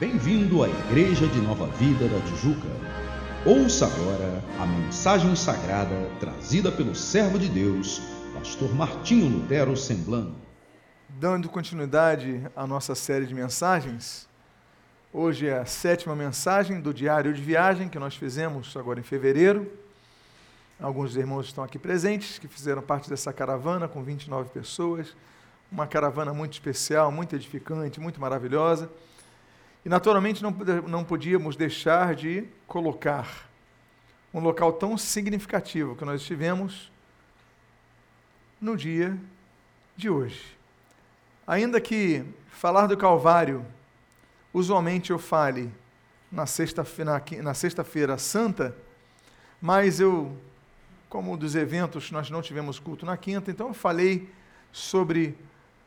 Bem-vindo à Igreja de Nova Vida da Tijuca. Ouça agora a mensagem sagrada trazida pelo servo de Deus, pastor Martinho Lutero Semblano. Dando continuidade à nossa série de mensagens, hoje é a sétima mensagem do diário de viagem que nós fizemos agora em fevereiro. Alguns irmãos estão aqui presentes que fizeram parte dessa caravana com 29 pessoas. Uma caravana muito especial, muito edificante, muito maravilhosa. E naturalmente não, não podíamos deixar de colocar um local tão significativo que nós estivemos no dia de hoje. Ainda que falar do Calvário, usualmente eu fale na sexta-feira na sexta santa, mas eu como dos eventos nós não tivemos culto na quinta, então eu falei sobre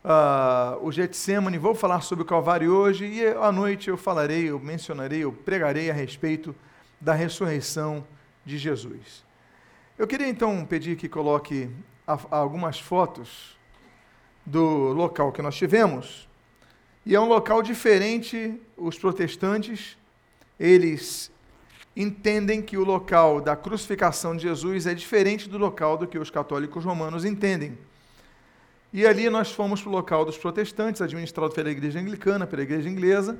uh, o Getsemane, vou falar sobre o Calvário hoje, e à noite eu falarei, eu mencionarei, eu pregarei a respeito da ressurreição de Jesus. Eu queria então pedir que coloque a, a algumas fotos do local que nós tivemos, e é um local diferente, os protestantes, eles entendem que o local da crucificação de Jesus é diferente do local do que os católicos romanos entendem. E ali nós fomos para o local dos protestantes, administrado pela igreja anglicana, pela igreja inglesa,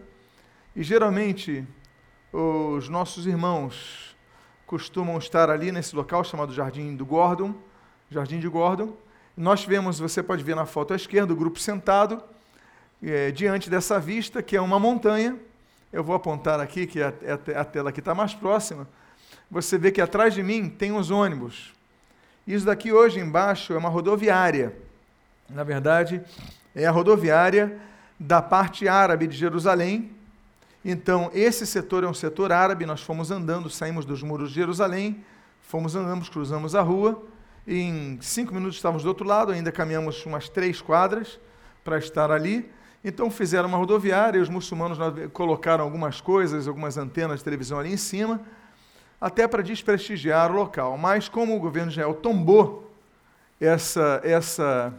e geralmente os nossos irmãos costumam estar ali nesse local chamado Jardim do Gordon, Jardim de Gordon. Nós tivemos, você pode ver na foto à esquerda, o grupo sentado é, diante dessa vista, que é uma montanha, eu vou apontar aqui, que é, é a, tela que está mais próxima, você vê que atrás de mim tem os ônibus. Isso daqui hoje embaixo é uma rodoviária. Na verdade, é a rodoviária da parte árabe de Jerusalém. Então, esse setor é um setor árabe. Nós fomos andando, saímos dos muros de Jerusalém, fomos andando, cruzamos a rua. E em cinco minutos estávamos do outro lado, ainda caminhamos umas três quadras para estar ali. Então fizeram uma rodoviária, e os muçulmanos colocaram algumas coisas, algumas antenas de televisão ali em cima, até para desprestigiar o local. Mas como o governo de Israel tombou essa, essa,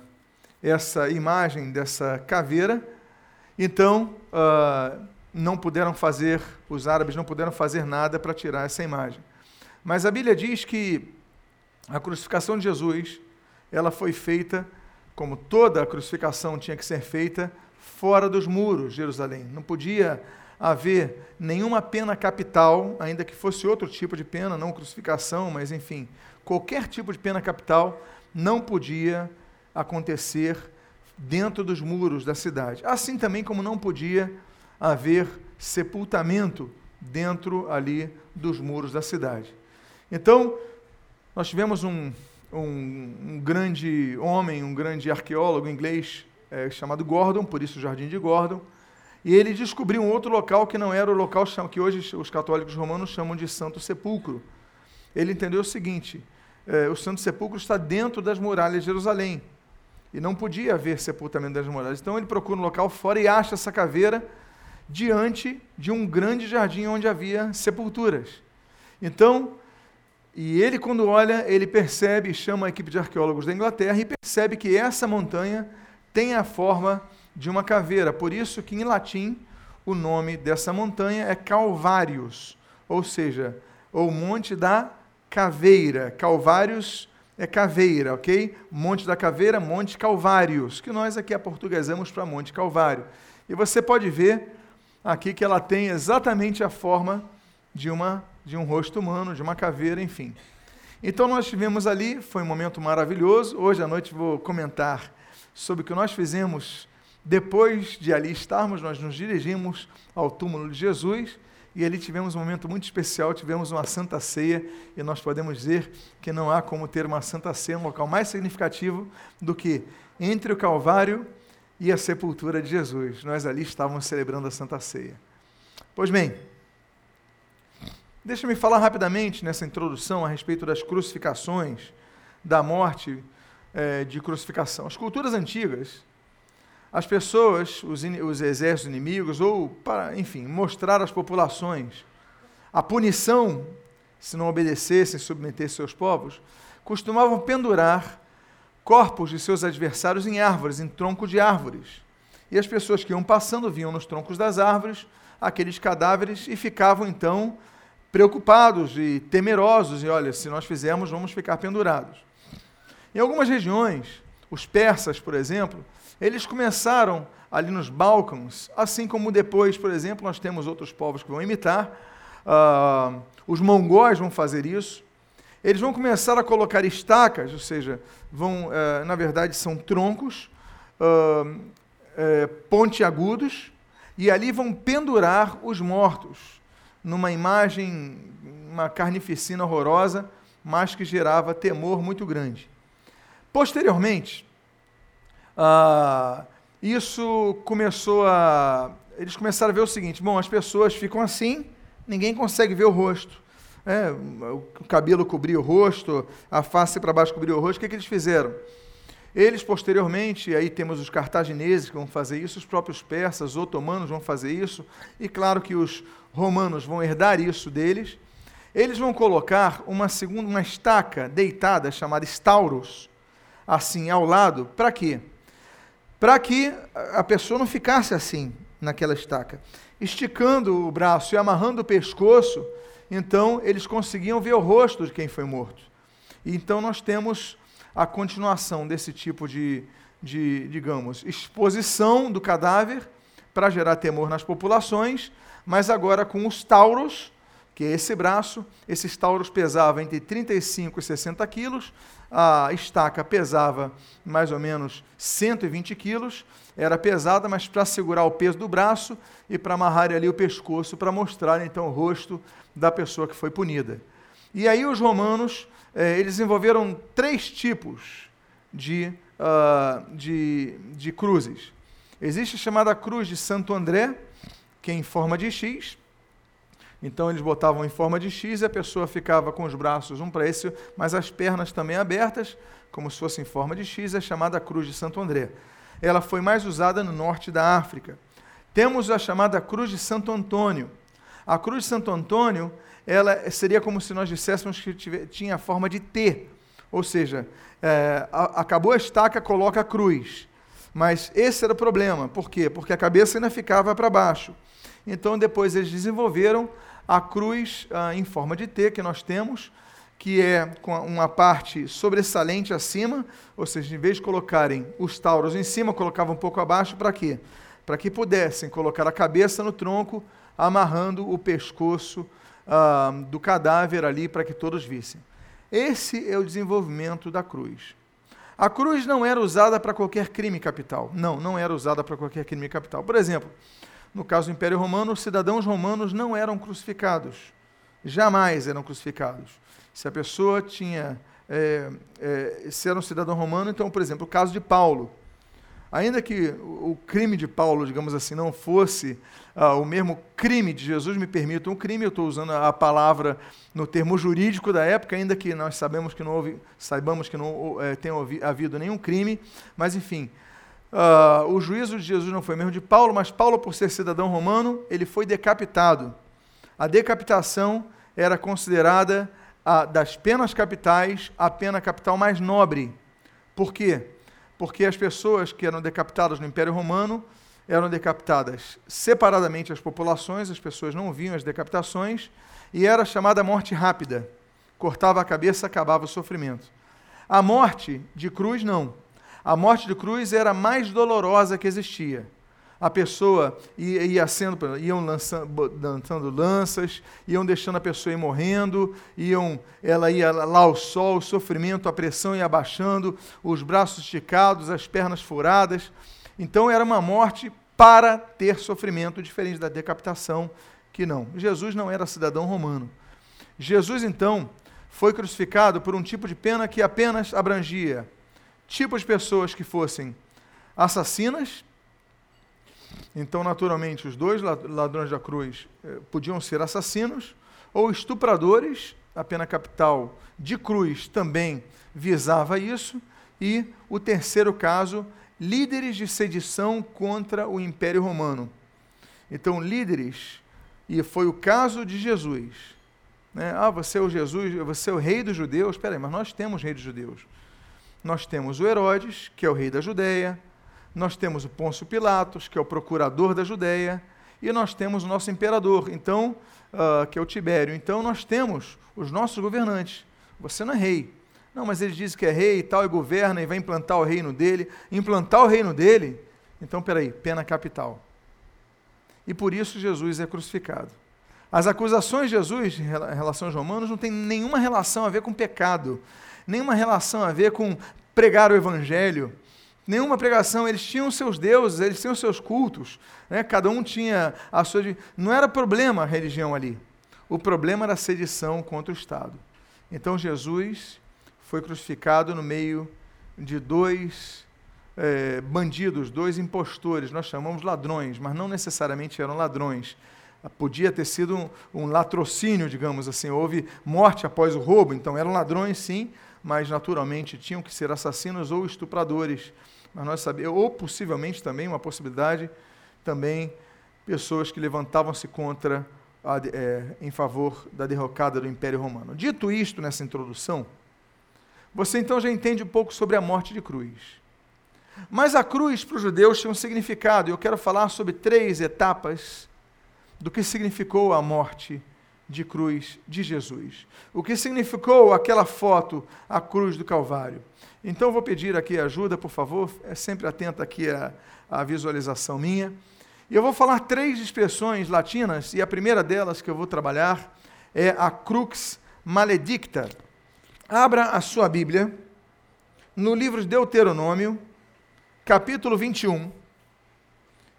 essa imagem dessa caveira, então uh, não puderam fazer, os árabes não puderam fazer nada para tirar essa imagem. Mas a Bíblia diz que a crucificação de Jesus, ela foi feita, como toda a crucificação tinha que ser feita, fora dos muros de Jerusalém. Não podia haver nenhuma pena capital, ainda que fosse outro tipo de pena, não crucificação, mas enfim, qualquer tipo de pena capital não podia acontecer dentro dos muros da cidade. Assim também como não podia haver sepultamento dentro ali dos muros da cidade. Então, nós tivemos um, um, um grande homem, um grande arqueólogo inglês, é, chamado Gordon, por isso o Jardim de Gordon, e ele descobriu um outro local que não era o local que hoje os católicos romanos chamam de Santo Sepulcro. Ele entendeu o seguinte: é, o Santo Sepulcro está dentro das muralhas de Jerusalém e não podia haver sepultamento das muralhas. Então ele procura um local fora e acha essa caveira diante de um grande jardim onde havia sepulturas. Então, e ele quando olha, ele percebe, chama a equipe de arqueólogos da Inglaterra e percebe que essa montanha tem a forma de uma caveira. Por isso que em latim o nome dessa montanha é Calvários, ou seja, o Monte da Caveira. Calvários é caveira, ok? Monte da Caveira, Monte Calvários, que nós aqui aportuguesamos para Monte Calvário. E você pode ver aqui que ela tem exatamente a forma de uma de um rosto humano, de uma caveira, enfim. Então nós tivemos ali, foi um momento maravilhoso. Hoje à noite vou comentar sobre o que nós fizemos depois de ali estarmos, nós nos dirigimos ao túmulo de Jesus e ali tivemos um momento muito especial, tivemos uma santa ceia e nós podemos dizer que não há como ter uma santa ceia, um local mais significativo do que entre o Calvário e a sepultura de Jesus. Nós ali estávamos celebrando a santa ceia. Pois bem, deixa-me falar rapidamente nessa introdução a respeito das crucificações, da morte é, de crucificação. As culturas antigas, as pessoas, os, os exércitos inimigos, ou para, enfim, mostrar às populações a punição se não obedecessem, submetessem seus povos, costumavam pendurar corpos de seus adversários em árvores, em tronco de árvores. E as pessoas que iam passando viam nos troncos das árvores aqueles cadáveres e ficavam então preocupados e temerosos, e olha, se nós fizermos, vamos ficar pendurados. Em algumas regiões, os persas, por exemplo, eles começaram ali nos Balcãs, assim como depois, por exemplo, nós temos outros povos que vão imitar, uh, os mongóis vão fazer isso, eles vão começar a colocar estacas, ou seja, vão, uh, na verdade, são troncos uh, pontiagudos, e ali vão pendurar os mortos numa imagem, uma carnificina horrorosa, mas que gerava temor muito grande. Posteriormente, ah, isso começou a. Eles começaram a ver o seguinte: bom, as pessoas ficam assim, ninguém consegue ver o rosto. É, o cabelo cobria o rosto, a face para baixo cobria o rosto. O que, é que eles fizeram? Eles, posteriormente, aí temos os cartagineses que vão fazer isso, os próprios persas, os otomanos vão fazer isso, e claro que os romanos vão herdar isso deles, eles vão colocar uma segunda, uma estaca deitada chamada stauros, assim ao lado, para quê? Para que a pessoa não ficasse assim naquela estaca, esticando o braço e amarrando o pescoço, então eles conseguiam ver o rosto de quem foi morto. E então nós temos a continuação desse tipo de, de digamos, exposição do cadáver para gerar temor nas populações mas agora com os tauros, que é esse braço, esses tauros pesavam entre 35 e 60 quilos, a estaca pesava mais ou menos 120 quilos, era pesada, mas para segurar o peso do braço e para amarrar ali o pescoço, para mostrar então o rosto da pessoa que foi punida. E aí os romanos, eh, eles desenvolveram três tipos de, uh, de, de cruzes. Existe a chamada cruz de Santo André, que é em forma de X. Então eles botavam em forma de X e a pessoa ficava com os braços um para esse, mas as pernas também abertas, como se fosse em forma de X, é chamada Cruz de Santo André. Ela foi mais usada no norte da África. Temos a chamada Cruz de Santo Antônio. A Cruz de Santo Antônio, ela seria como se nós disséssemos que tinha a forma de T, ou seja, é, acabou a estaca, coloca a cruz. Mas esse era o problema. Por quê? Porque a cabeça ainda ficava para baixo. Então, depois eles desenvolveram a cruz ah, em forma de T que nós temos, que é com uma parte sobressalente acima, ou seja, em vez de colocarem os tauros em cima, colocavam um pouco abaixo, para quê? Para que pudessem colocar a cabeça no tronco, amarrando o pescoço ah, do cadáver ali, para que todos vissem. Esse é o desenvolvimento da cruz. A cruz não era usada para qualquer crime capital. Não, não era usada para qualquer crime capital. Por exemplo, no caso do Império Romano, os cidadãos romanos não eram crucificados. Jamais eram crucificados. Se a pessoa tinha. É, é, se era um cidadão romano, então, por exemplo, o caso de Paulo. Ainda que o crime de Paulo, digamos assim, não fosse ah, o mesmo crime de Jesus, me permita um crime, eu estou usando a palavra no termo jurídico da época, ainda que nós sabemos que não houve, saibamos que não é, tenha havido nenhum crime, mas enfim, Uh, o juízo de Jesus não foi mesmo de Paulo, mas Paulo, por ser cidadão romano, ele foi decapitado. A decapitação era considerada a, das penas capitais a pena capital mais nobre. Por quê? Porque as pessoas que eram decapitadas no Império Romano eram decapitadas separadamente as populações, as pessoas não viam as decapitações, e era chamada morte rápida. Cortava a cabeça, acabava o sofrimento. A morte de cruz, não. A morte de cruz era a mais dolorosa que existia. A pessoa ia, ia sendo, iam lançando, lançando lanças, iam deixando a pessoa ir morrendo, iam, ela ia lá ao sol, o sofrimento, a pressão ia abaixando, os braços esticados, as pernas furadas. Então era uma morte para ter sofrimento, diferente da decapitação, que não. Jesus não era cidadão romano. Jesus, então, foi crucificado por um tipo de pena que apenas abrangia tipos de pessoas que fossem assassinas. Então, naturalmente, os dois ladrões da cruz eh, podiam ser assassinos, ou estupradores, a pena capital de cruz também visava isso, e o terceiro caso, líderes de sedição contra o Império Romano. Então, líderes, e foi o caso de Jesus. Né? Ah, você é o Jesus, você é o rei dos judeus. Espera aí, mas nós temos rei dos judeus nós temos o Herodes, que é o rei da Judéia, nós temos o Pôncio Pilatos, que é o procurador da Judéia, e nós temos o nosso imperador, então, uh, que é o Tibério. Então nós temos os nossos governantes. Você não é rei. Não, mas ele diz que é rei e tal, e governa e vai implantar o reino dele. Implantar o reino dele, então, peraí, pena capital. E por isso Jesus é crucificado. As acusações de Jesus em relação aos romanos não tem nenhuma relação a ver com pecado, nenhuma relação a ver com pregar o evangelho, nenhuma pregação. Eles tinham seus deuses, eles tinham seus cultos, né? cada um tinha a sua. Não era problema a religião ali. O problema era a sedição contra o Estado. Então Jesus foi crucificado no meio de dois é, bandidos, dois impostores, nós chamamos ladrões, mas não necessariamente eram ladrões. Podia ter sido um, um latrocínio, digamos assim. Houve morte após o roubo, então eram ladrões, sim, mas naturalmente tinham que ser assassinos ou estupradores. Mas nós sabemos, ou possivelmente também uma possibilidade também pessoas que levantavam-se contra a, é, em favor da derrocada do Império Romano. Dito isto nessa introdução, você então já entende um pouco sobre a morte de cruz. Mas a cruz para os judeus tinha um significado, e eu quero falar sobre três etapas do que significou a morte de cruz de Jesus. O que significou aquela foto, a cruz do Calvário. Então vou pedir aqui ajuda, por favor, é sempre atenta aqui a, a visualização minha. E eu vou falar três expressões latinas, e a primeira delas que eu vou trabalhar é a crux maledicta. Abra a sua Bíblia no livro de Deuteronômio, capítulo 21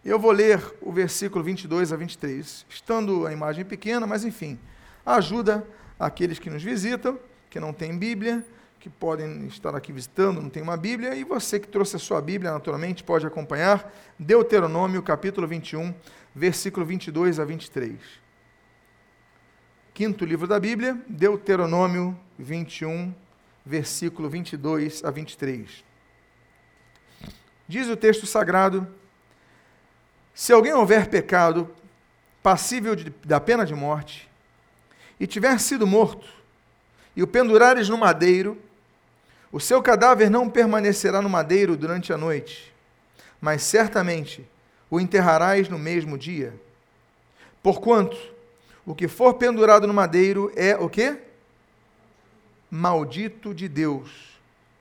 eu vou ler o versículo 22 a 23, estando a imagem pequena, mas enfim, ajuda aqueles que nos visitam, que não têm Bíblia, que podem estar aqui visitando, não tem uma Bíblia, e você que trouxe a sua Bíblia, naturalmente, pode acompanhar Deuteronômio, capítulo 21, versículo 22 a 23. Quinto livro da Bíblia, Deuteronômio 21, versículo 22 a 23. Diz o texto sagrado: se alguém houver pecado passível de, da pena de morte, e tiver sido morto, e o pendurares no madeiro, o seu cadáver não permanecerá no madeiro durante a noite, mas certamente o enterrarás no mesmo dia. Porquanto o que for pendurado no madeiro é o quê? Maldito de Deus.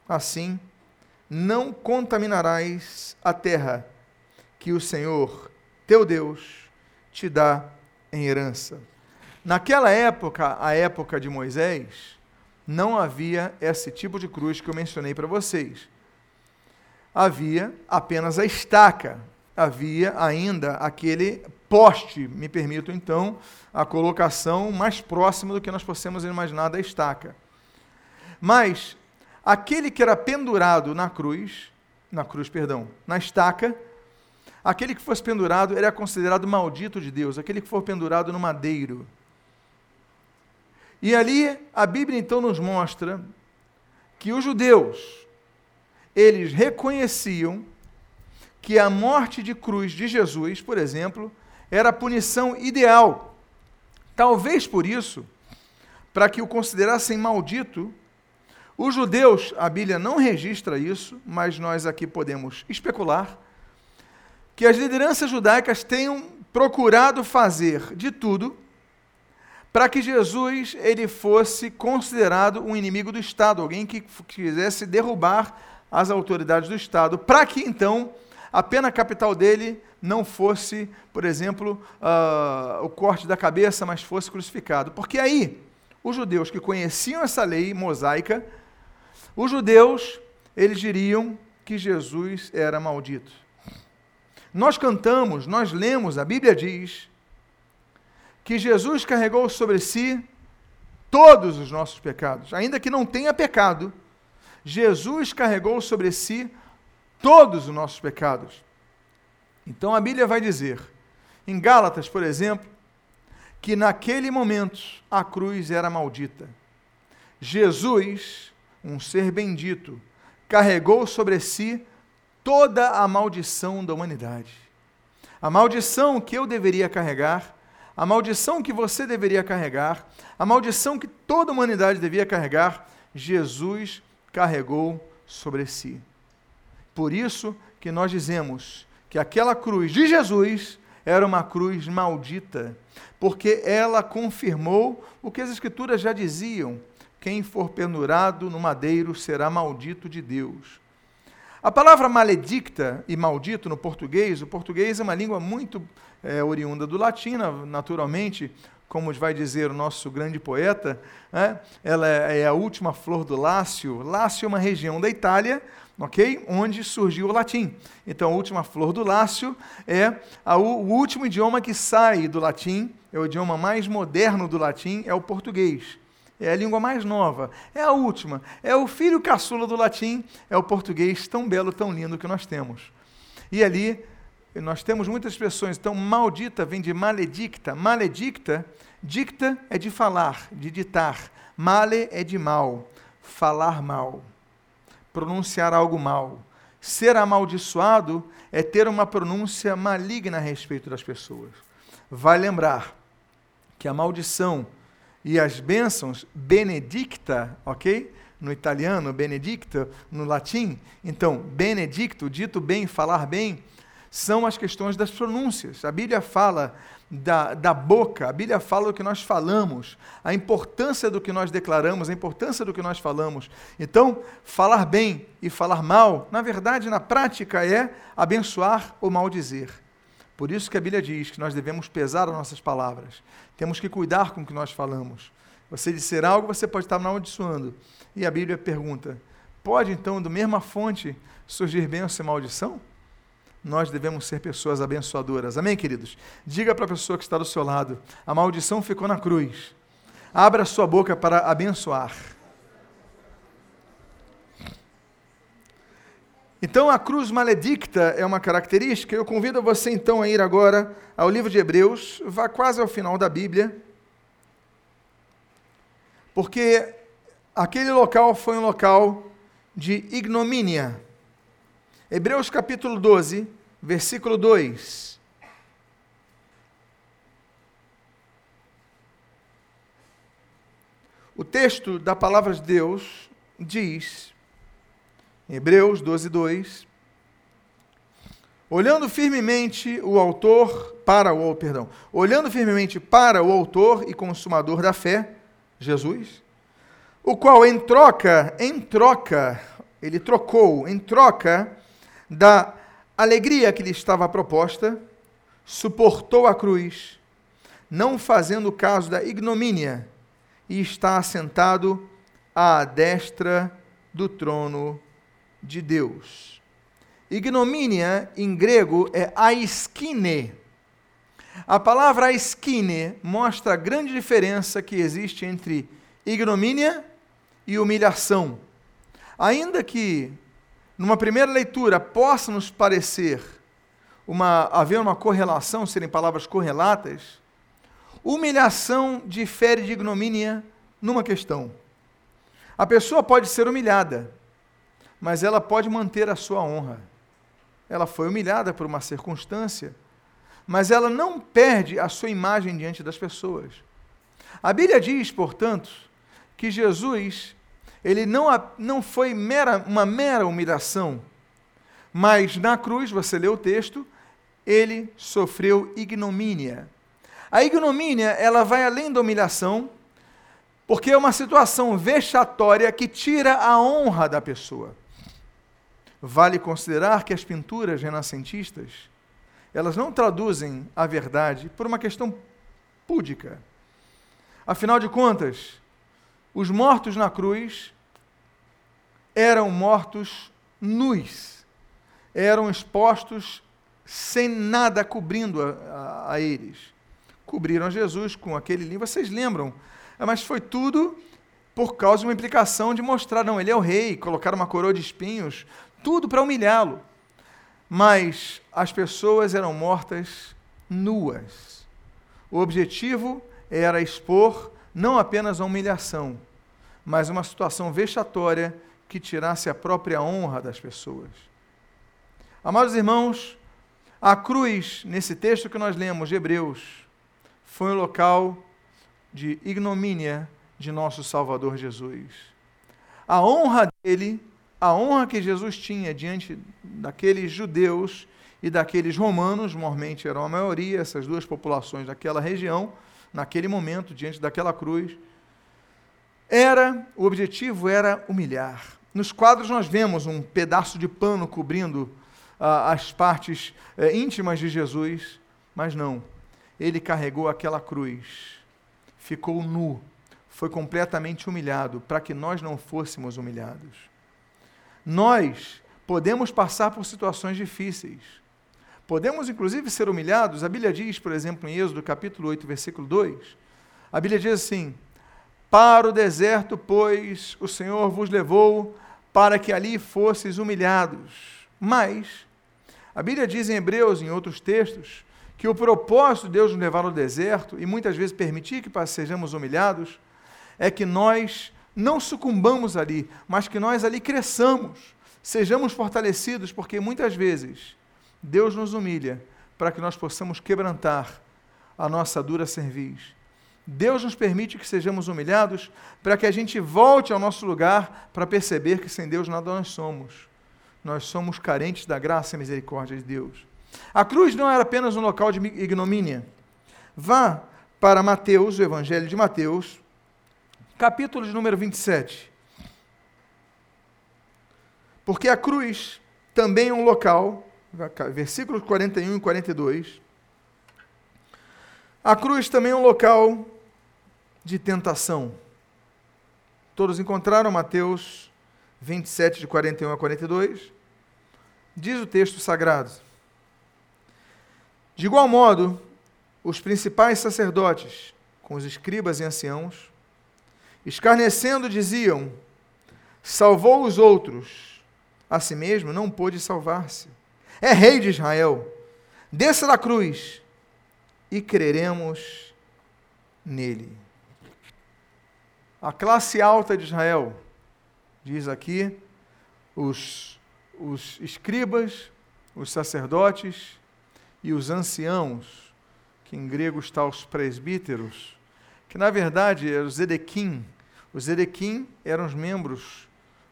Assim, não contaminarás a terra que o Senhor, teu Deus, te dá em herança. Naquela época, a época de Moisés, não havia esse tipo de cruz que eu mencionei para vocês. Havia apenas a estaca, havia ainda aquele poste, me permito então a colocação mais próxima do que nós possamos imaginar da estaca. Mas aquele que era pendurado na cruz, na cruz, perdão, na estaca, Aquele que fosse pendurado era considerado maldito de Deus, aquele que for pendurado no madeiro. E ali a Bíblia então nos mostra que os judeus, eles reconheciam que a morte de cruz de Jesus, por exemplo, era a punição ideal. Talvez por isso, para que o considerassem maldito, os judeus, a Bíblia não registra isso, mas nós aqui podemos especular, que as lideranças judaicas tenham procurado fazer de tudo para que Jesus ele fosse considerado um inimigo do Estado, alguém que quisesse derrubar as autoridades do Estado, para que então a pena capital dele não fosse, por exemplo, uh, o corte da cabeça, mas fosse crucificado. Porque aí, os judeus que conheciam essa lei mosaica, os judeus, eles diriam que Jesus era maldito. Nós cantamos, nós lemos, a Bíblia diz que Jesus carregou sobre si todos os nossos pecados, ainda que não tenha pecado. Jesus carregou sobre si todos os nossos pecados. Então a Bíblia vai dizer, em Gálatas, por exemplo, que naquele momento a cruz era maldita. Jesus, um ser bendito, carregou sobre si toda a maldição da humanidade. A maldição que eu deveria carregar, a maldição que você deveria carregar, a maldição que toda a humanidade devia carregar, Jesus carregou sobre si. Por isso que nós dizemos que aquela cruz de Jesus era uma cruz maldita, porque ela confirmou o que as Escrituras já diziam: quem for pendurado no madeiro será maldito de Deus. A palavra maledicta e maldito no português, o português é uma língua muito é, oriunda do latim, naturalmente, como vai dizer o nosso grande poeta, né? ela é, é a última flor do Lácio. Lácio é uma região da Itália, ok? Onde surgiu o latim. Então, a última flor do Lácio é a, o último idioma que sai do latim, é o idioma mais moderno do latim, é o português é a língua mais nova, é a última, é o filho caçula do latim, é o português tão belo, tão lindo que nós temos. E ali nós temos muitas expressões, então maldita vem de maledicta, maledicta, dicta é de falar, de ditar, male é de mal, falar mal, pronunciar algo mal. Ser amaldiçoado é ter uma pronúncia maligna a respeito das pessoas. Vai lembrar que a maldição e as bênçãos, benedicta, ok? No italiano, benedicta, no latim. Então, benedicto, dito bem, falar bem, são as questões das pronúncias. A Bíblia fala da, da boca, a Bíblia fala do que nós falamos, a importância do que nós declaramos, a importância do que nós falamos. Então, falar bem e falar mal, na verdade, na prática, é abençoar ou maldizer. Por isso que a Bíblia diz que nós devemos pesar as nossas palavras. Temos que cuidar com o que nós falamos. Você disser algo, você pode estar amaldiçoando. E a Bíblia pergunta: pode então, do mesma fonte, surgir bênção e maldição? Nós devemos ser pessoas abençoadoras. Amém, queridos? Diga para a pessoa que está do seu lado: a maldição ficou na cruz. Abra sua boca para abençoar. Então, a cruz maledicta é uma característica. Eu convido você então a ir agora ao livro de Hebreus, vá quase ao final da Bíblia, porque aquele local foi um local de ignomínia. Hebreus capítulo 12, versículo 2. O texto da palavra de Deus diz Hebreus 12, 2. Olhando firmemente o autor para o perdão, olhando firmemente para o autor e consumador da fé, Jesus, o qual em troca, em troca, ele trocou, em troca da alegria que lhe estava proposta, suportou a cruz, não fazendo caso da ignomínia, e está assentado à destra do trono de Deus. Ignomínia, em grego, é aiskine. A palavra aiskine mostra a grande diferença que existe entre ignomínia e humilhação. Ainda que, numa primeira leitura, possa nos parecer uma, haver uma correlação, serem palavras correlatas, humilhação difere de ignomínia numa questão. A pessoa pode ser humilhada, mas ela pode manter a sua honra. Ela foi humilhada por uma circunstância, mas ela não perde a sua imagem diante das pessoas. A Bíblia diz, portanto, que Jesus, ele não, não foi mera, uma mera humilhação, mas na cruz, você lê o texto, ele sofreu ignomínia. A ignomínia, ela vai além da humilhação, porque é uma situação vexatória que tira a honra da pessoa. Vale considerar que as pinturas renascentistas, elas não traduzem a verdade por uma questão púdica. Afinal de contas, os mortos na cruz eram mortos nus, eram expostos sem nada cobrindo a, a, a eles. Cobriram Jesus com aquele linho, vocês lembram? Mas foi tudo por causa de uma implicação de mostrar, não, ele é o rei, colocaram uma coroa de espinhos, tudo para humilhá-lo. Mas as pessoas eram mortas nuas. O objetivo era expor não apenas a humilhação, mas uma situação vexatória que tirasse a própria honra das pessoas. Amados irmãos, a cruz, nesse texto que nós lemos de Hebreus, foi um local de ignomínia de nosso Salvador Jesus. A honra dele a honra que Jesus tinha diante daqueles judeus e daqueles romanos, normalmente eram a maioria, essas duas populações daquela região, naquele momento, diante daquela cruz, era, o objetivo era humilhar. Nos quadros nós vemos um pedaço de pano cobrindo ah, as partes eh, íntimas de Jesus, mas não. Ele carregou aquela cruz, ficou nu, foi completamente humilhado para que nós não fôssemos humilhados. Nós podemos passar por situações difíceis. Podemos, inclusive, ser humilhados. A Bíblia diz, por exemplo, em Êxodo capítulo 8, versículo 2, a Bíblia diz assim: Para o deserto, pois, o Senhor vos levou para que ali fosseis humilhados. Mas, a Bíblia diz em Hebreus, em outros textos, que o propósito de Deus nos levar ao deserto e muitas vezes permitir que sejamos humilhados é que nós não sucumbamos ali, mas que nós ali cresçamos, sejamos fortalecidos, porque muitas vezes Deus nos humilha para que nós possamos quebrantar a nossa dura cerviz. Deus nos permite que sejamos humilhados para que a gente volte ao nosso lugar para perceber que sem Deus nada nós somos. Nós somos carentes da graça e misericórdia de Deus. A cruz não era apenas um local de ignomínia. Vá para Mateus, o Evangelho de Mateus, capítulo de número 27. Porque a cruz também é um local, versículos 41 e 42. A cruz também é um local de tentação. Todos encontraram Mateus 27, de 41 a 42? Diz o texto sagrado. De igual modo, os principais sacerdotes, com os escribas e anciãos, Escarnecendo, diziam: Salvou os outros, a si mesmo não pôde salvar-se. É rei de Israel. Desça da cruz e creremos nele. A classe alta de Israel, diz aqui, os, os escribas, os sacerdotes e os anciãos, que em grego está os presbíteros, que na verdade era o Zedequim, os Erequim eram os membros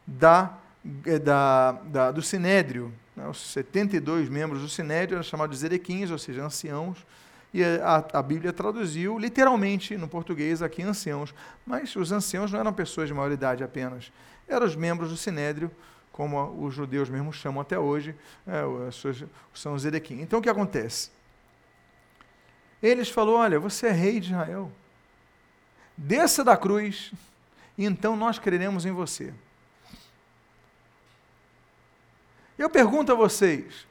da, eh, da, da, do Sinédrio. Né? Os 72 membros do Sinédrio eram chamados de Erequins, ou seja, anciãos. E a, a, Bíblia traduziu literalmente no português aqui anciãos. Mas os anciãos não eram pessoas de maioridade apenas. Eram os membros do Sinédrio, como os judeus mesmo chamam até hoje, é, são os Erequim. Então o que acontece? Eles falou: olha, você é rei de Israel. Desça da cruz então nós creremos em você. Eu pergunto a vocês: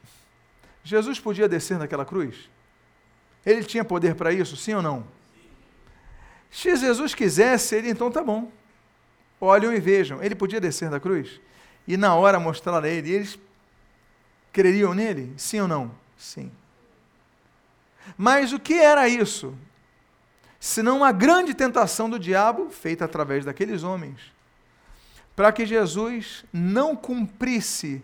Jesus podia descer naquela cruz? Ele tinha poder para isso, sim ou não? Se Jesus quisesse, ele então tá bom. Olhem e vejam, ele podia descer da cruz e na hora mostrar a ele, eles creriam nele? Sim ou não? Sim. Mas o que era isso? Senão uma grande tentação do diabo feita através daqueles homens, para que Jesus não cumprisse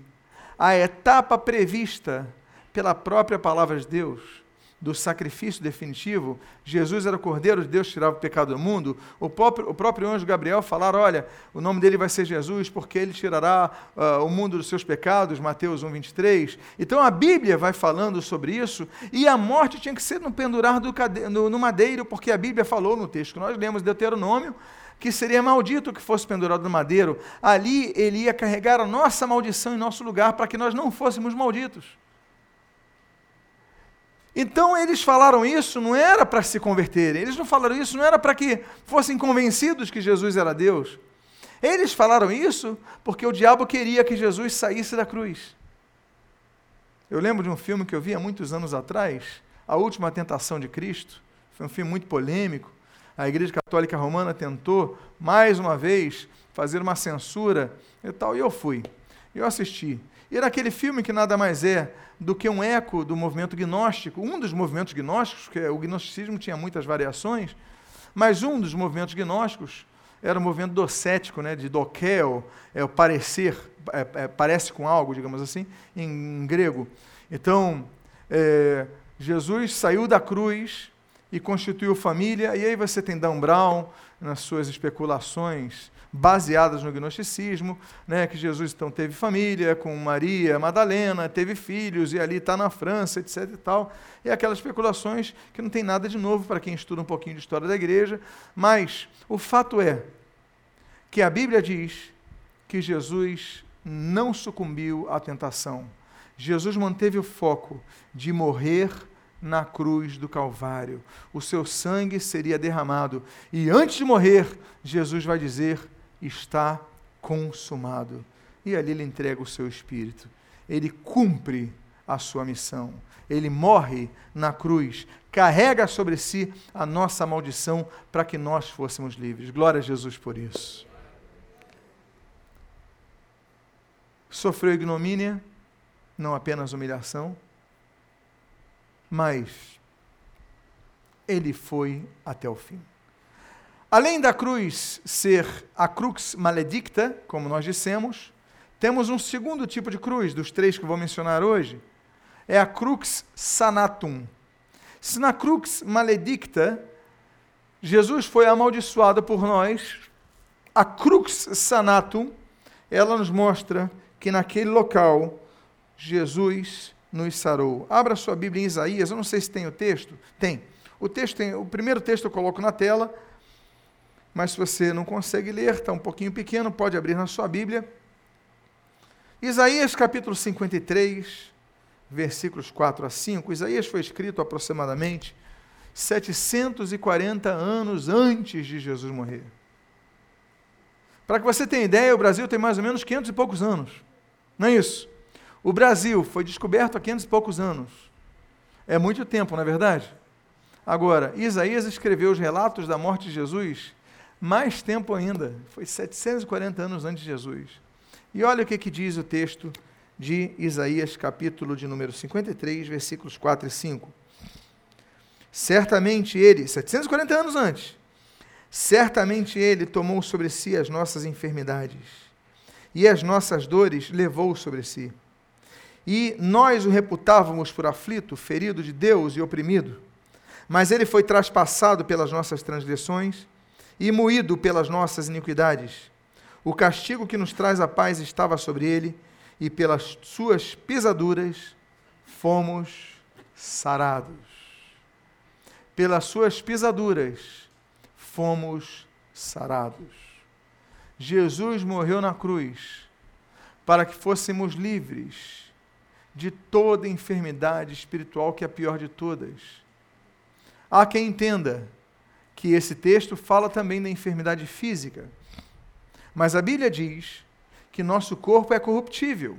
a etapa prevista pela própria palavra de Deus do sacrifício definitivo, Jesus era o Cordeiro de Deus tirava o pecado do mundo, o próprio, o próprio anjo Gabriel falar, olha, o nome dele vai ser Jesus, porque ele tirará uh, o mundo dos seus pecados, Mateus 1, 23. Então a Bíblia vai falando sobre isso, e a morte tinha que ser no pendurar do cade... no, no madeiro, porque a Bíblia falou no texto que nós lemos, Deuteronômio, que seria maldito que fosse pendurado no madeiro. Ali ele ia carregar a nossa maldição em nosso lugar, para que nós não fôssemos malditos. Então eles falaram isso não era para se converterem, eles não falaram isso não era para que fossem convencidos que Jesus era Deus. Eles falaram isso porque o diabo queria que Jesus saísse da cruz. Eu lembro de um filme que eu vi há muitos anos atrás, A Última Tentação de Cristo. Foi um filme muito polêmico. A Igreja Católica Romana tentou, mais uma vez, fazer uma censura e tal, e eu fui. Eu assisti. Era aquele filme que nada mais é do que um eco do movimento gnóstico, um dos movimentos gnósticos, que o gnosticismo tinha muitas variações, mas um dos movimentos gnósticos era o movimento docético, né, de dokel, é o parecer, é, é, parece com algo, digamos assim, em, em grego. Então, é, Jesus saiu da cruz e constituiu família, e aí você tem Dan Brown nas suas especulações baseadas no gnosticismo, né, que Jesus então teve família com Maria Madalena, teve filhos e ali está na França, etc e tal. E aquelas especulações que não tem nada de novo para quem estuda um pouquinho de história da igreja, mas o fato é que a Bíblia diz que Jesus não sucumbiu à tentação. Jesus manteve o foco de morrer na cruz do Calvário. O seu sangue seria derramado. E antes de morrer, Jesus vai dizer: Está consumado. E ali ele entrega o seu espírito. Ele cumpre a sua missão. Ele morre na cruz, carrega sobre si a nossa maldição para que nós fôssemos livres. Glória a Jesus por isso. Sofreu ignomínia, não apenas humilhação, mas ele foi até o fim. Além da cruz ser a crux maledicta, como nós dissemos, temos um segundo tipo de cruz, dos três que vou mencionar hoje, é a crux sanatum. Se na crux maledicta Jesus foi amaldiçoado por nós, a crux sanatum, ela nos mostra que naquele local Jesus nos sarou. Abra sua Bíblia em Isaías, eu não sei se tem o texto. Tem. O texto tem, o primeiro texto eu coloco na tela, mas se você não consegue ler, está um pouquinho pequeno, pode abrir na sua Bíblia. Isaías capítulo 53, versículos 4 a 5. Isaías foi escrito aproximadamente 740 anos antes de Jesus morrer. Para que você tenha ideia, o Brasil tem mais ou menos 500 e poucos anos. Não é isso? O Brasil foi descoberto há 500 e poucos anos. É muito tempo, não é verdade? Agora, Isaías escreveu os relatos da morte de Jesus mais tempo ainda. Foi 740 anos antes de Jesus. E olha o que, que diz o texto de Isaías, capítulo de número 53, versículos 4 e 5. Certamente ele, 740 anos antes, certamente ele tomou sobre si as nossas enfermidades e as nossas dores levou sobre si e nós o reputávamos por aflito, ferido de Deus e oprimido. Mas ele foi traspassado pelas nossas transgressões e moído pelas nossas iniquidades. O castigo que nos traz a paz estava sobre ele, e pelas suas pisaduras fomos sarados. Pelas suas pisaduras fomos sarados. Jesus morreu na cruz para que fôssemos livres de toda enfermidade espiritual, que é a pior de todas. Há quem entenda que esse texto fala também da enfermidade física. Mas a Bíblia diz que nosso corpo é corruptível.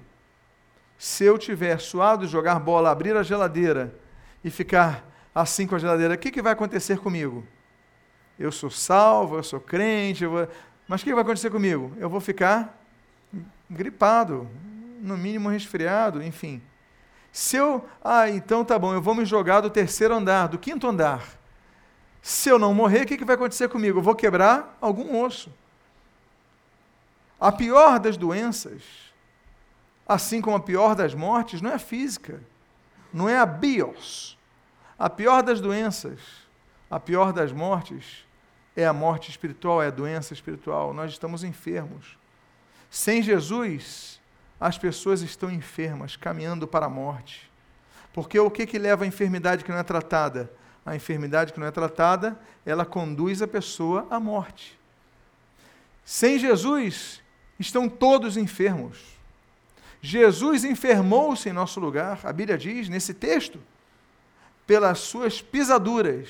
Se eu tiver suado, jogar bola, abrir a geladeira e ficar assim com a geladeira, o que, que vai acontecer comigo? Eu sou salvo, eu sou crente, eu vou... mas o que vai acontecer comigo? Eu vou ficar gripado, no mínimo resfriado, enfim. Se eu, ah, então tá bom, eu vou me jogar do terceiro andar, do quinto andar. Se eu não morrer, o que, que vai acontecer comigo? Eu vou quebrar algum osso. A pior das doenças, assim como a pior das mortes, não é a física, não é a bios. A pior das doenças, a pior das mortes, é a morte espiritual, é a doença espiritual. Nós estamos enfermos. Sem Jesus, as pessoas estão enfermas, caminhando para a morte. Porque o que, que leva à enfermidade que não é tratada? A enfermidade que não é tratada, ela conduz a pessoa à morte. Sem Jesus, estão todos enfermos. Jesus enfermou-se em nosso lugar, a Bíblia diz nesse texto, pelas suas pisaduras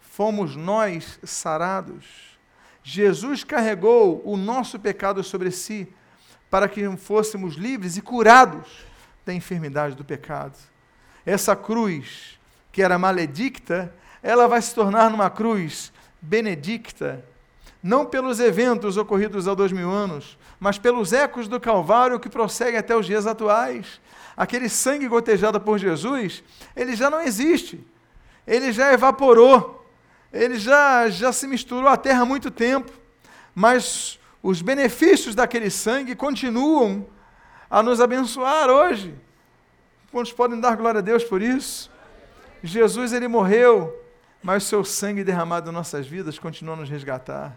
fomos nós sarados. Jesus carregou o nosso pecado sobre si para que fôssemos livres e curados da enfermidade do pecado. Essa cruz, que era maledicta, ela vai se tornar numa cruz benedicta, não pelos eventos ocorridos há dois mil anos, mas pelos ecos do Calvário que prosseguem até os dias atuais. Aquele sangue gotejado por Jesus, ele já não existe, ele já evaporou, ele já, já se misturou à terra há muito tempo, mas os benefícios daquele sangue continuam a nos abençoar hoje. Quantos podem dar glória a Deus por isso? Jesus ele morreu mas o seu sangue derramado em nossas vidas continua a nos resgatar.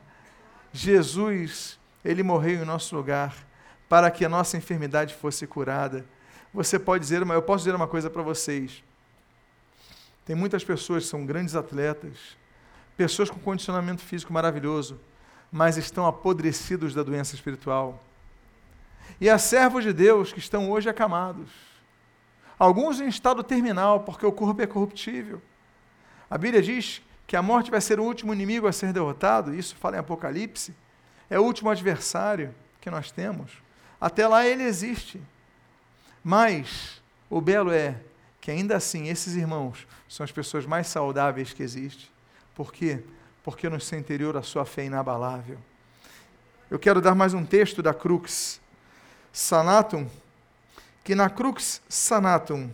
Jesus, ele morreu em nosso lugar para que a nossa enfermidade fosse curada. Você pode dizer, mas eu posso dizer uma coisa para vocês. Tem muitas pessoas que são grandes atletas, pessoas com condicionamento físico maravilhoso, mas estão apodrecidos da doença espiritual. E há servos de Deus que estão hoje acamados. Alguns em estado terminal, porque o corpo é corruptível. A Bíblia diz que a morte vai ser o último inimigo a ser derrotado, isso fala em Apocalipse. É o último adversário que nós temos. Até lá ele existe. Mas o belo é que ainda assim esses irmãos são as pessoas mais saudáveis que existem. Por quê? Porque no seu interior a sua fé é inabalável. Eu quero dar mais um texto da Crux Sanatum, que na Crux Sanatum,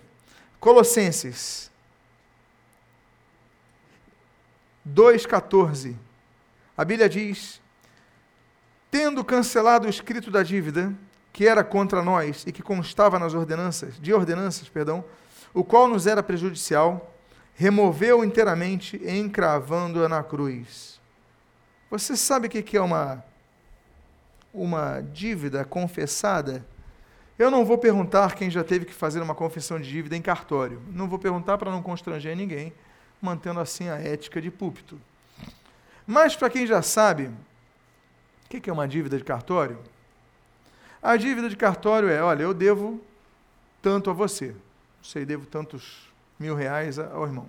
Colossenses 2,14, a Bíblia diz: Tendo cancelado o escrito da dívida, que era contra nós e que constava nas ordenanças, de ordenanças, perdão, o qual nos era prejudicial, removeu inteiramente, encravando-a na cruz. Você sabe o que é uma, uma dívida confessada? Eu não vou perguntar quem já teve que fazer uma confissão de dívida em cartório. Não vou perguntar para não constranger ninguém, mantendo assim a ética de púlpito. Mas para quem já sabe, o que é uma dívida de cartório? A dívida de cartório é, olha, eu devo tanto a você. Não sei, devo tantos mil reais ao irmão.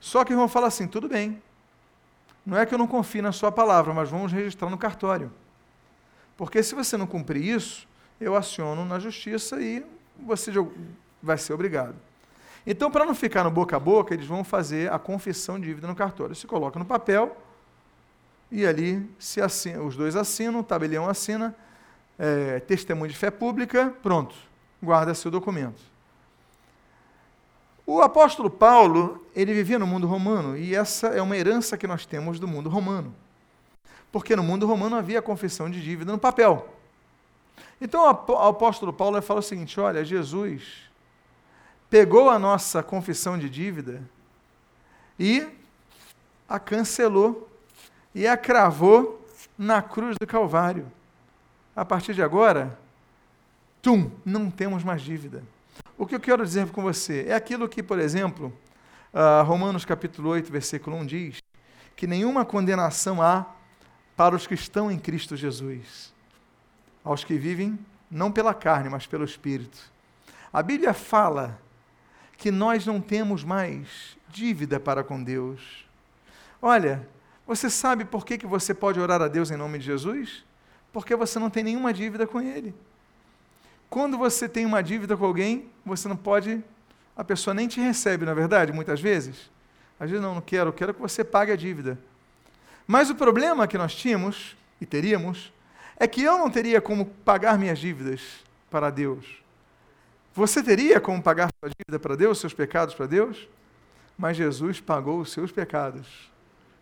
Só que o irmão fala assim: tudo bem, não é que eu não confie na sua palavra, mas vamos registrar no cartório. Porque se você não cumprir isso, eu aciono na justiça e você vai ser obrigado. Então, para não ficar no boca a boca, eles vão fazer a confissão de dívida no cartório. Se coloca no papel e ali se assina, os dois assinam, o tabelião assina, é, testemunho de fé pública, pronto, guarda-se o documento. O apóstolo Paulo, ele vivia no mundo romano, e essa é uma herança que nós temos do mundo romano. Porque no mundo romano havia confissão de dívida no papel. Então o apóstolo Paulo fala o seguinte: olha, Jesus pegou a nossa confissão de dívida e a cancelou e a cravou na cruz do Calvário. A partir de agora, tum, não temos mais dívida. O que eu quero dizer com você é aquilo que, por exemplo, uh, Romanos capítulo 8, versículo 1 diz, que nenhuma condenação há para os que estão em Cristo Jesus, aos que vivem não pela carne, mas pelo Espírito. A Bíblia fala que nós não temos mais dívida para com Deus. Olha, você sabe por que, que você pode orar a Deus em nome de Jesus? Porque você não tem nenhuma dívida com Ele. Quando você tem uma dívida com alguém, você não pode, a pessoa nem te recebe, na é verdade, muitas vezes. Às vezes, não, não quero, eu quero que você pague a dívida. Mas o problema que nós tínhamos, e teríamos, é que eu não teria como pagar minhas dívidas para Deus. Você teria como pagar sua dívida para Deus, seus pecados para Deus? Mas Jesus pagou os seus pecados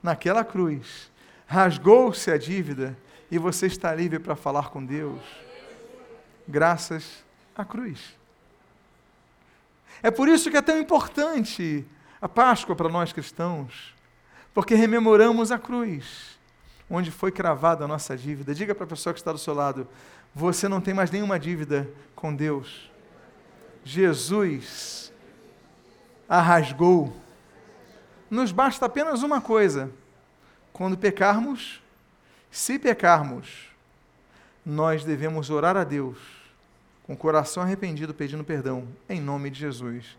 naquela cruz, rasgou-se a dívida e você está livre para falar com Deus graças à cruz. É por isso que é tão importante a Páscoa para nós cristãos, porque rememoramos a cruz, onde foi cravada a nossa dívida. Diga para a pessoa que está do seu lado: você não tem mais nenhuma dívida com Deus. Jesus a rasgou. Nos basta apenas uma coisa: quando pecarmos, se pecarmos, nós devemos orar a Deus com o coração arrependido pedindo perdão, em nome de Jesus.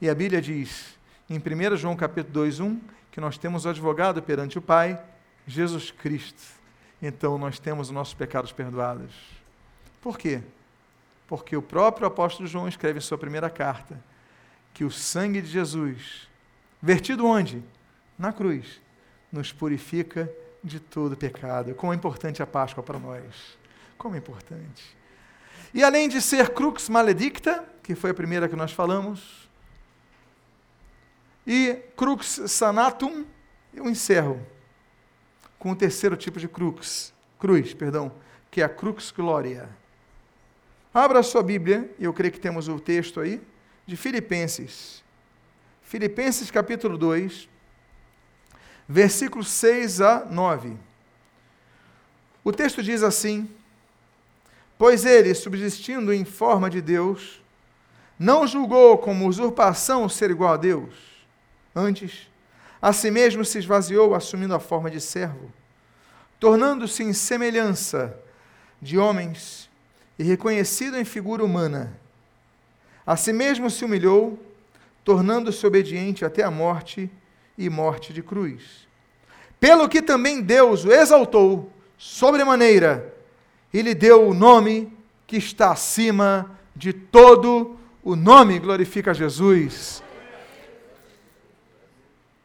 E a Bíblia diz, em 1 João capítulo 2, 1, que nós temos o advogado perante o Pai, Jesus Cristo. Então nós temos os nossos pecados perdoados. Por quê? Porque o próprio apóstolo João escreve em sua primeira carta que o sangue de Jesus, vertido onde? Na cruz, nos purifica de todo pecado. Como é importante a Páscoa para nós. Como é importante. E além de ser crux maledicta, que foi a primeira que nós falamos, e crux sanatum, eu encerro com o terceiro tipo de crux, cruz, perdão, que é a crux gloria. Abra a sua Bíblia, e eu creio que temos o texto aí, de Filipenses. Filipenses capítulo 2, versículos 6 a 9. O texto diz assim: Pois ele, subsistindo em forma de Deus, não julgou como usurpação ser igual a Deus. Antes, a si mesmo se esvaziou, assumindo a forma de servo, tornando-se em semelhança de homens e reconhecido em figura humana. A si mesmo se humilhou, tornando-se obediente até a morte e morte de cruz. Pelo que também Deus o exaltou sobremaneira e lhe deu o nome que está acima de todo o nome. Glorifica Jesus.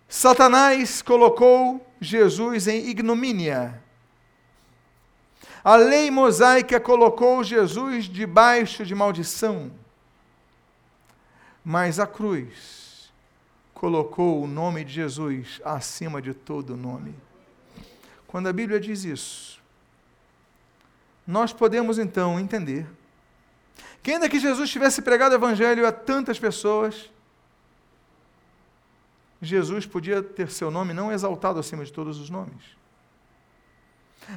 Satanás colocou Jesus em ignomínia. A lei mosaica colocou Jesus debaixo de maldição. Mas a cruz colocou o nome de Jesus acima de todo nome. Quando a Bíblia diz isso, nós podemos então entender que, ainda que Jesus tivesse pregado o Evangelho a tantas pessoas, Jesus podia ter seu nome não exaltado acima de todos os nomes.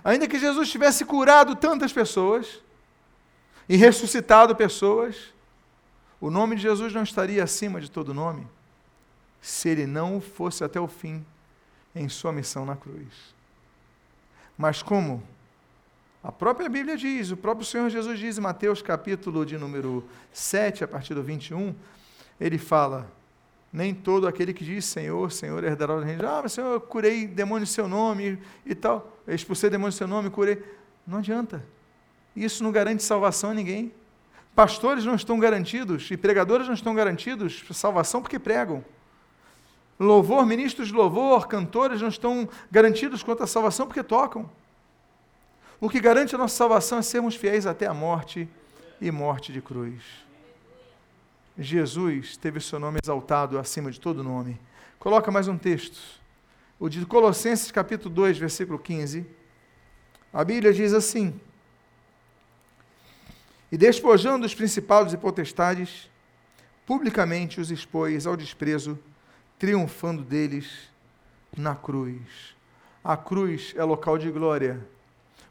Ainda que Jesus tivesse curado tantas pessoas e ressuscitado pessoas, o nome de Jesus não estaria acima de todo nome se ele não fosse até o fim em sua missão na cruz. Mas como a própria Bíblia diz, o próprio Senhor Jesus diz em Mateus capítulo de número 7, a partir do 21, ele fala: Nem todo aquele que diz Senhor, Senhor herdará o reino. Ah, mas Senhor, eu curei demônio em seu nome e tal, expulsei demônio em seu nome, curei. Não adianta. Isso não garante salvação a ninguém. Pastores não estão garantidos e pregadores não estão garantidos salvação porque pregam. Louvor, ministros de louvor, cantores não estão garantidos quanto à salvação porque tocam. O que garante a nossa salvação é sermos fiéis até a morte e morte de cruz. Jesus teve seu nome exaltado acima de todo nome. Coloca mais um texto. O de Colossenses capítulo 2, versículo 15. A Bíblia diz assim: e despojando os principados e potestades, publicamente os expôs ao desprezo, triunfando deles na cruz. A cruz é local de glória,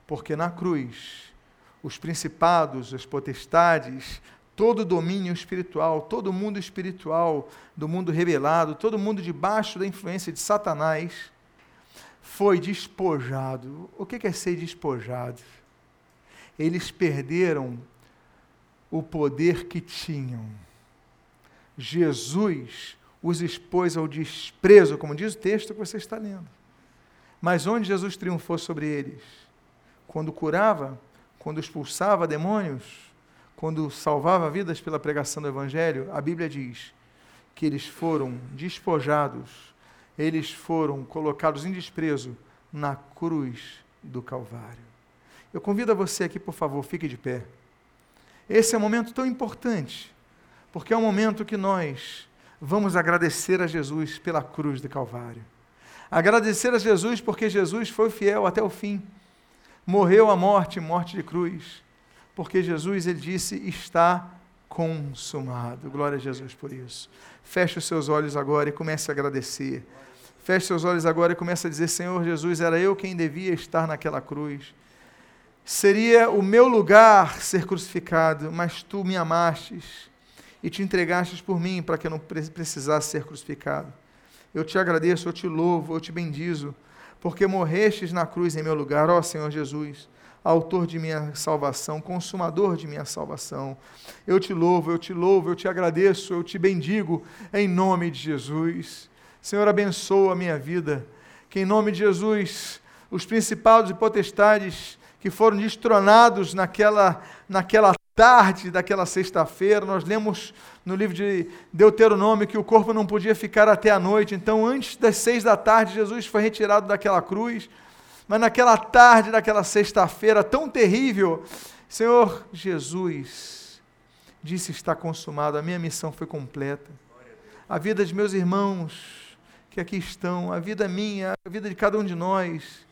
porque na cruz os principados, as potestades, todo domínio espiritual, todo mundo espiritual do mundo revelado, todo mundo debaixo da influência de Satanás, foi despojado. O que é ser despojado? Eles perderam o poder que tinham. Jesus os expôs ao desprezo, como diz o texto que você está lendo. Mas onde Jesus triunfou sobre eles? Quando curava, quando expulsava demônios, quando salvava vidas pela pregação do Evangelho, a Bíblia diz que eles foram despojados, eles foram colocados em desprezo na cruz do Calvário. Eu convido a você aqui, por favor, fique de pé. Esse é um momento tão importante, porque é um momento que nós vamos agradecer a Jesus pela cruz de Calvário. Agradecer a Jesus porque Jesus foi fiel até o fim. Morreu a morte, morte de cruz. Porque Jesus, ele disse, está consumado. Glória a Jesus por isso. Feche os seus olhos agora e comece a agradecer. Feche seus olhos agora e comece a dizer: Senhor Jesus, era eu quem devia estar naquela cruz seria o meu lugar ser crucificado, mas tu me amastes e te entregastes por mim para que eu não precisasse ser crucificado. Eu te agradeço, eu te louvo, eu te bendizo, porque morrestes na cruz em meu lugar, ó Senhor Jesus, autor de minha salvação, consumador de minha salvação. Eu te louvo, eu te louvo, eu te agradeço, eu te bendigo em nome de Jesus. Senhor, abençoa a minha vida, que em nome de Jesus os principados e potestades que foram destronados naquela, naquela tarde daquela sexta-feira. Nós lemos no livro de Deuteronômio que o corpo não podia ficar até a noite. Então, antes das seis da tarde, Jesus foi retirado daquela cruz. Mas naquela tarde daquela sexta-feira tão terrível, Senhor Jesus disse: Está consumado, a minha missão foi completa. A vida de meus irmãos que aqui estão, a vida minha, a vida de cada um de nós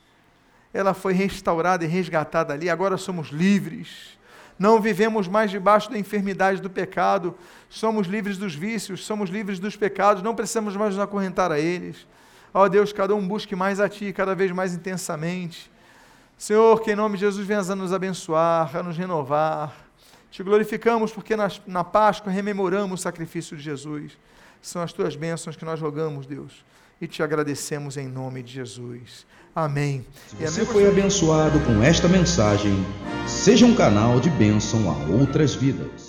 ela foi restaurada e resgatada ali, agora somos livres. Não vivemos mais debaixo da enfermidade do pecado. Somos livres dos vícios, somos livres dos pecados, não precisamos mais nos acorrentar a eles. Ó Deus, cada um busque mais a Ti, cada vez mais intensamente. Senhor, que em nome de Jesus venhas a nos abençoar, a nos renovar. Te glorificamos porque na, na Páscoa rememoramos o sacrifício de Jesus. São as tuas bênçãos que nós rogamos, Deus, e te agradecemos em nome de Jesus. Amém. Se você foi abençoado com esta mensagem, seja um canal de bênção a outras vidas.